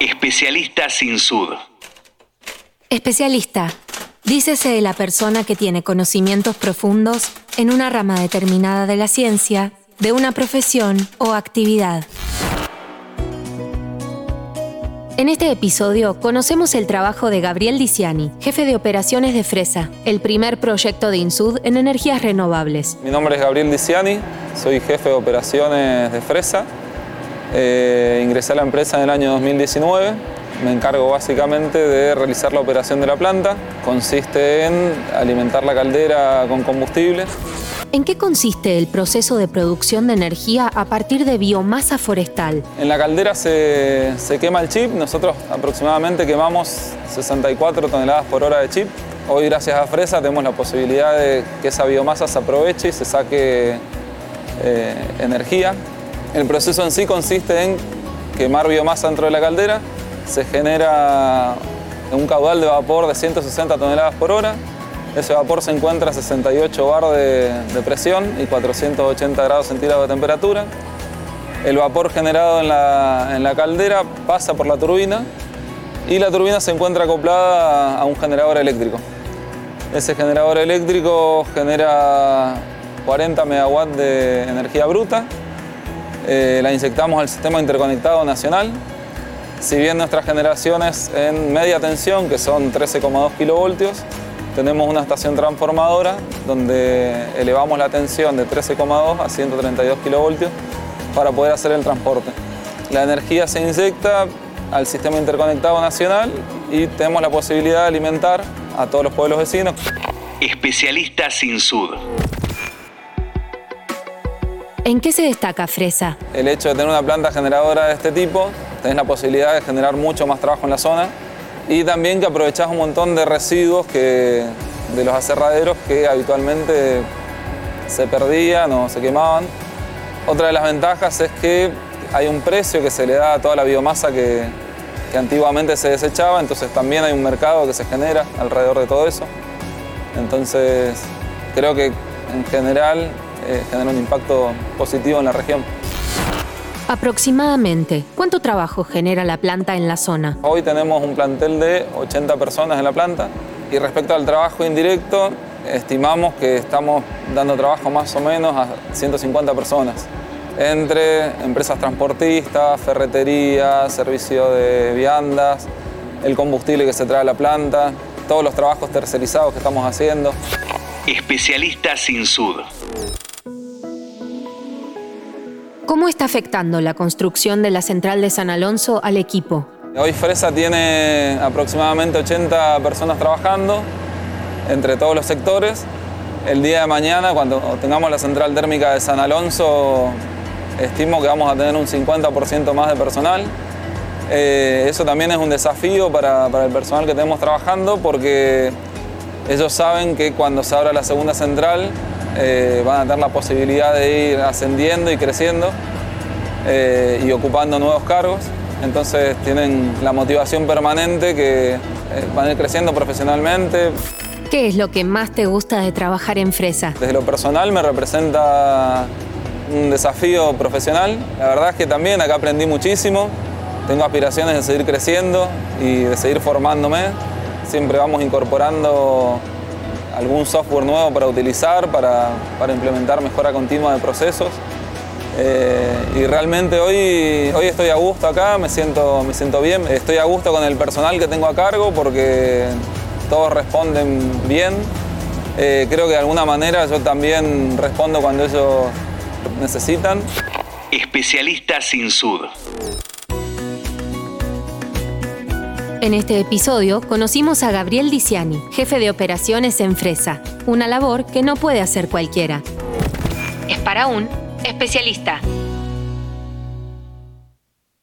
Especialista sin sud. Especialista. Dícese de la persona que tiene conocimientos profundos en una rama determinada de la ciencia, de una profesión o actividad. En este episodio conocemos el trabajo de Gabriel Diciani, jefe de operaciones de Fresa, el primer proyecto de Insud en energías renovables. Mi nombre es Gabriel Diciani, soy jefe de operaciones de Fresa. Eh, ingresé a la empresa en el año 2019. Me encargo básicamente de realizar la operación de la planta. Consiste en alimentar la caldera con combustible, ¿En qué consiste el proceso de producción de energía a partir de biomasa forestal? En la caldera se, se, quema el chip, nosotros aproximadamente quemamos 64 toneladas por hora de chip. Hoy gracias a Fresa tenemos la posibilidad de que esa biomasa se aproveche y se saque eh, energía. El proceso en sí consiste en quemar biomasa dentro de la caldera, se genera un caudal de vapor de 160 toneladas por hora, ese vapor se encuentra a 68 bar de, presión y 480 grados centígrados de temperatura. El vapor generado en la, en la, caldera pasa por la turbina y la turbina se encuentra acoplada a un generador eléctrico. Ese generador eléctrico genera 40 megawatts de energía bruta. Eh, la inyectamos al sistema interconectado nacional. Si bien nuestras generaciones en media tensión, que son 13,2 kilovoltios, tenemos una estación transformadora donde elevamos la tensión de 13,2 a 132 kilovoltios para poder hacer el transporte. La energía se inyecta al sistema interconectado nacional y tenemos la posibilidad de alimentar a todos los pueblos vecinos. Especialista sin sud. ¿En qué se destaca Fresa? El hecho de tener una planta generadora de este tipo, tenés la posibilidad de generar mucho más trabajo en la zona y también que aprovechás un montón de residuos que, de los aserraderos que habitualmente se perdían o se quemaban. Otra de las ventajas es que hay un precio que se le da a toda la biomasa que, que antiguamente se desechaba, entonces también hay un mercado que se genera alrededor de todo eso. Entonces creo que en general eh, genera un impacto positivo en la región. Aproximadamente, ¿cuánto trabajo genera la planta en la zona? Hoy tenemos un plantel de 80 personas en la planta y respecto al trabajo indirecto, estimamos que estamos dando trabajo más o menos a 150 personas, entre empresas transportistas, ferretería, servicio de viandas, el combustible que se trae a la planta, todos los trabajos tercerizados que estamos haciendo. Especialista sin sud. ¿Cómo está afectando la construcción de la central de San Alonso al equipo? Hoy Fresa tiene aproximadamente 80 personas trabajando entre todos los sectores. El día de mañana, cuando tengamos la central térmica de San Alonso, estimo que vamos a tener un 50% más de personal. Eh, eso también es un desafío para, el personal que tenemos trabajando porque ellos saben que cuando se abra la segunda central eh, van a tener la posibilidad de ir ascendiendo y creciendo eh, y ocupando nuevos cargos. Entonces tienen la motivación permanente que eh, van a ir creciendo profesionalmente. ¿Qué es lo que más te gusta de trabajar en Fresa? Desde lo personal me representa un desafío profesional. La verdad es que también acá aprendí muchísimo. Tengo aspiraciones de seguir creciendo y de seguir formándome. Siempre vamos incorporando algún software nuevo para utilizar, para, para implementar mejora continua de procesos. Eh, y realmente hoy, hoy estoy a gusto acá, me siento, me siento bien, estoy a gusto con el personal que tengo a cargo porque todos responden bien. Eh, creo que de alguna manera yo también respondo cuando ellos necesitan. Especialista sin sud. En este episodio conocimos a Gabriel Diciani, jefe de operaciones en Fresa, una labor que no puede hacer cualquiera. Es para un especialista.